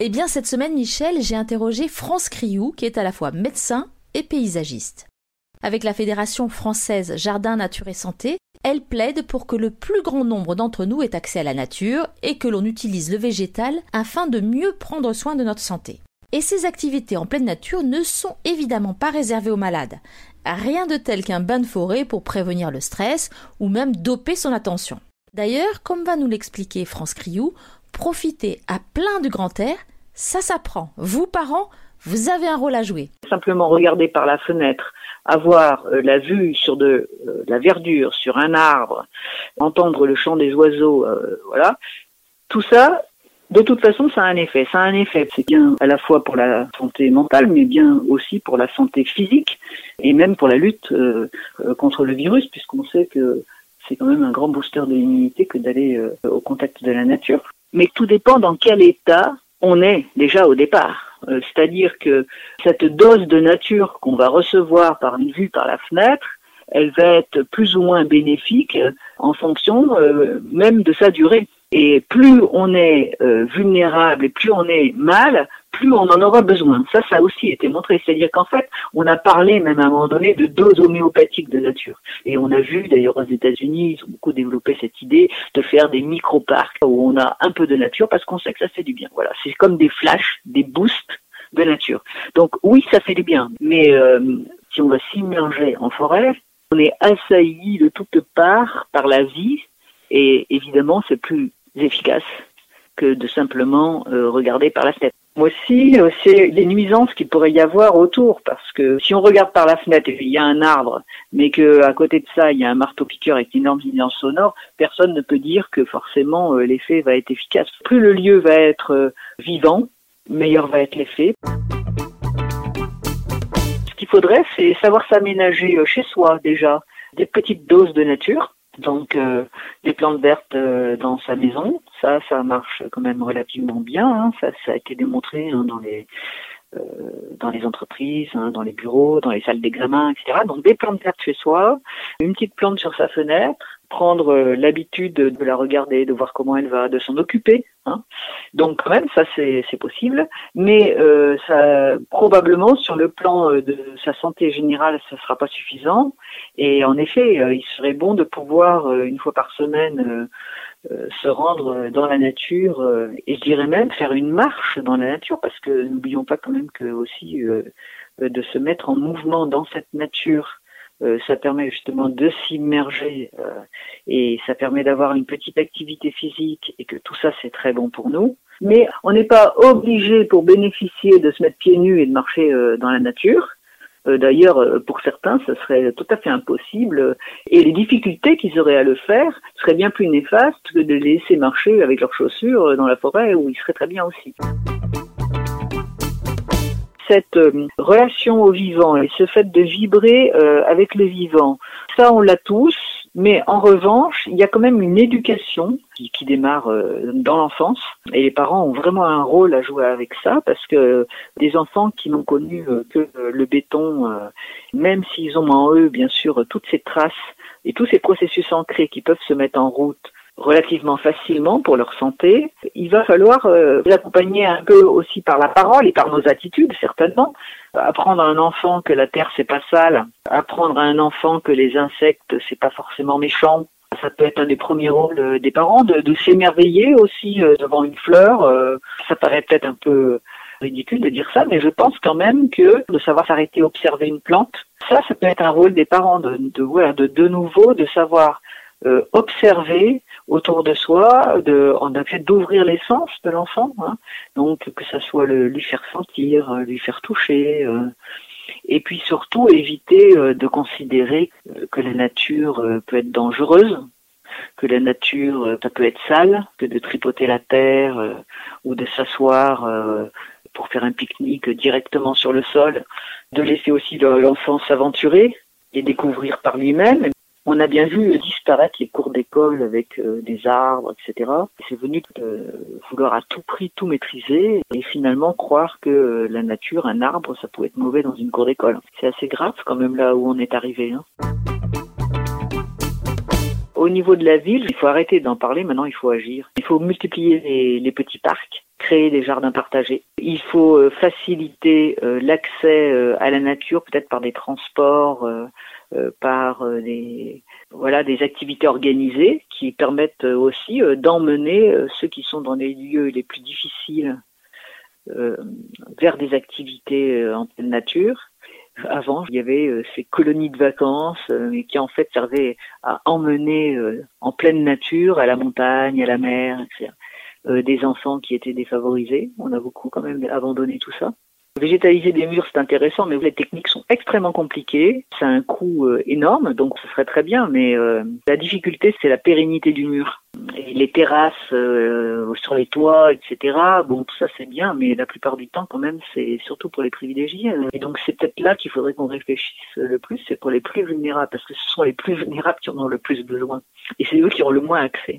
Eh bien, cette semaine, Michel, j'ai interrogé France Criou, qui est à la fois médecin et paysagiste. Avec la Fédération française Jardin Nature et Santé, elle plaide pour que le plus grand nombre d'entre nous ait accès à la nature et que l'on utilise le végétal afin de mieux prendre soin de notre santé. Et ces activités en pleine nature ne sont évidemment pas réservées aux malades. Rien de tel qu'un bain de forêt pour prévenir le stress ou même doper son attention. D'ailleurs, comme va nous l'expliquer France Criou, profiter à plein du grand air, ça s'apprend. Vous, parents, vous avez un rôle à jouer. Simplement regarder par la fenêtre, avoir euh, la vue sur de euh, la verdure, sur un arbre, entendre le chant des oiseaux, euh, voilà. Tout ça, de toute façon, ça a un effet. Ça a un effet. C'est bien à la fois pour la santé mentale, mais bien aussi pour la santé physique et même pour la lutte contre le virus, puisqu'on sait que c'est quand même un grand booster de l'immunité que d'aller au contact de la nature mais tout dépend dans quel état on est déjà au départ. Euh, c'est-à-dire que cette dose de nature qu'on va recevoir par une vue par la fenêtre, elle va être plus ou moins bénéfique en fonction euh, même de sa durée. Et plus on est euh, vulnérable et plus on est mal, plus on en aura besoin. Ça, ça a aussi été montré. C'est-à-dire qu'en fait, on a parlé même à un moment donné de doses homéopathiques de nature. Et on a vu, d'ailleurs, aux États-Unis, ils ont beaucoup développé cette idée de faire des micro-parcs où on a un peu de nature parce qu'on sait que ça fait du bien. Voilà. C'est comme des flashs, des boosts de nature. Donc oui, ça fait du bien. Mais euh, si on va s'immerger en forêt, on est assailli de toutes parts par la vie et évidemment, c'est plus efficace que de simplement euh, regarder par la fenêtre. Aussi, euh, c'est les nuisances qu'il pourrait y avoir autour, parce que si on regarde par la fenêtre et qu'il y a un arbre, mais que à côté de ça il y a un marteau piqueur avec une énorme nuisance sonore, personne ne peut dire que forcément euh, l'effet va être efficace. Plus le lieu va être vivant, meilleur va être l'effet. Ce qu'il faudrait, c'est savoir s'aménager chez soi déjà, des petites doses de nature donc euh, des plantes vertes euh, dans sa maison, ça, ça marche quand même relativement bien. Hein. Ça, ça a été démontré hein, dans les euh, dans les entreprises, hein, dans les bureaux, dans les salles d'examen, etc. Donc des plantes vertes chez soi, une petite plante sur sa fenêtre, prendre euh, l'habitude de la regarder, de voir comment elle va, de s'en occuper. Hein. Donc quand même, ça c'est possible, mais euh, ça probablement sur le plan euh, de sa santé générale, ça sera pas suffisant. Et en effet, il serait bon de pouvoir une fois par semaine se rendre dans la nature et je dirais même faire une marche dans la nature, parce que n'oublions pas quand même que aussi de se mettre en mouvement dans cette nature euh, ça permet justement de s'immerger euh, et ça permet d'avoir une petite activité physique et que tout ça c'est très bon pour nous. Mais on n'est pas obligé pour bénéficier de se mettre pieds nus et de marcher euh, dans la nature. D'ailleurs, pour certains, ce serait tout à fait impossible. Et les difficultés qu'ils auraient à le faire seraient bien plus néfastes que de les laisser marcher avec leurs chaussures dans la forêt où ils seraient très bien aussi cette euh, relation au vivant et ce fait de vibrer euh, avec le vivant, ça on l'a tous, mais en revanche, il y a quand même une éducation qui, démarre euh, dans l'enfance. Et les parents ont vraiment un rôle à jouer avec ça parce que des enfants qui n'ont connu que le béton, même s'ils ont en eux bien sûr toutes ces traces et tous ces processus ancrés qui peuvent se mettre en route relativement facilement pour leur santé. Il va falloir euh, les accompagner un peu aussi par la parole et par nos attitudes, certainement. Apprendre à un enfant que la terre c'est pas sale, apprendre à un enfant que les insectes c'est pas forcément méchant. Ça peut être un des premiers rôles euh, des parents, de, de s'émerveiller aussi euh, devant une fleur. ça paraît peut-être un peu ridicule de dire ça, mais je pense quand même que de savoir s'arrêter observer une plante, ça, ça peut être un rôle des parents de, de, de, de nouveau, de savoir observer autour de soi, de, on a fait d'ouvrir les sens de l'enfant, hein. donc que ça soit le, lui faire sentir, euh, lui faire toucher, euh, et puis surtout éviter euh, de considérer que la nature peut être dangereuse, que la nature ça peut être sale, que de tripoter la terre ou de s'asseoir pour faire un pique-nique directement sur le sol, de laisser aussi l'enfant s'aventurer et découvrir par lui-même. On a bien vu disparaître les cours d'école avec euh, des arbres, etc. C'est venu vouloir à tout prix tout maîtriser et finalement croire que euh, la nature, un arbre, ça pouvait être mauvais dans une cour d'école. C'est assez grave quand même là où on est arrivé. Hein. Au niveau de la ville, il faut arrêter d'en parler, maintenant il faut agir. Il faut multiplier les, petits parcs, créer des jardins partagés. Il faut euh, faciliter l'accès à la nature, peut-être par des transports par euh, des voilà des activités organisées qui permettent euh, aussi d'emmener ceux qui sont dans les lieux les plus difficiles vers des activités en pleine nature. Avant, il y avait ces colonies de vacances qui en fait servaient à emmener en pleine nature, à la montagne, à la mer, des enfants qui étaient défavorisés. On a beaucoup quand même abandonné tout ça. Végétaliser des murs, c'est intéressant, mais les techniques sont extrêmement compliquées. Ça a un coût euh, énorme, donc ce serait très bien, mais euh, la difficulté, c'est la pérennité du mur. Les terrasses euh, sur les toits, etc. Bon, tout ça c'est bien, mais la plupart du temps, quand même, c'est surtout pour les privilégiés. Et donc c'est peut-être là qu'il faudrait qu'on réfléchisse le plus, c'est pour les plus vulnérables, parce que ce sont les plus vulnérables qui en ont le plus besoin. Et c'est eux qui ont le moins accès.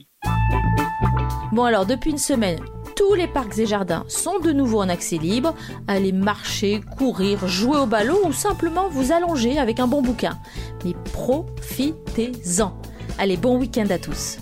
Bon alors, depuis une semaine, tous les parcs et jardins sont de nouveau en accès libre. Allez marcher, courir, jouer au ballon ou simplement vous allonger avec un bon bouquin. Mais profitez-en. Allez, bon week-end à tous.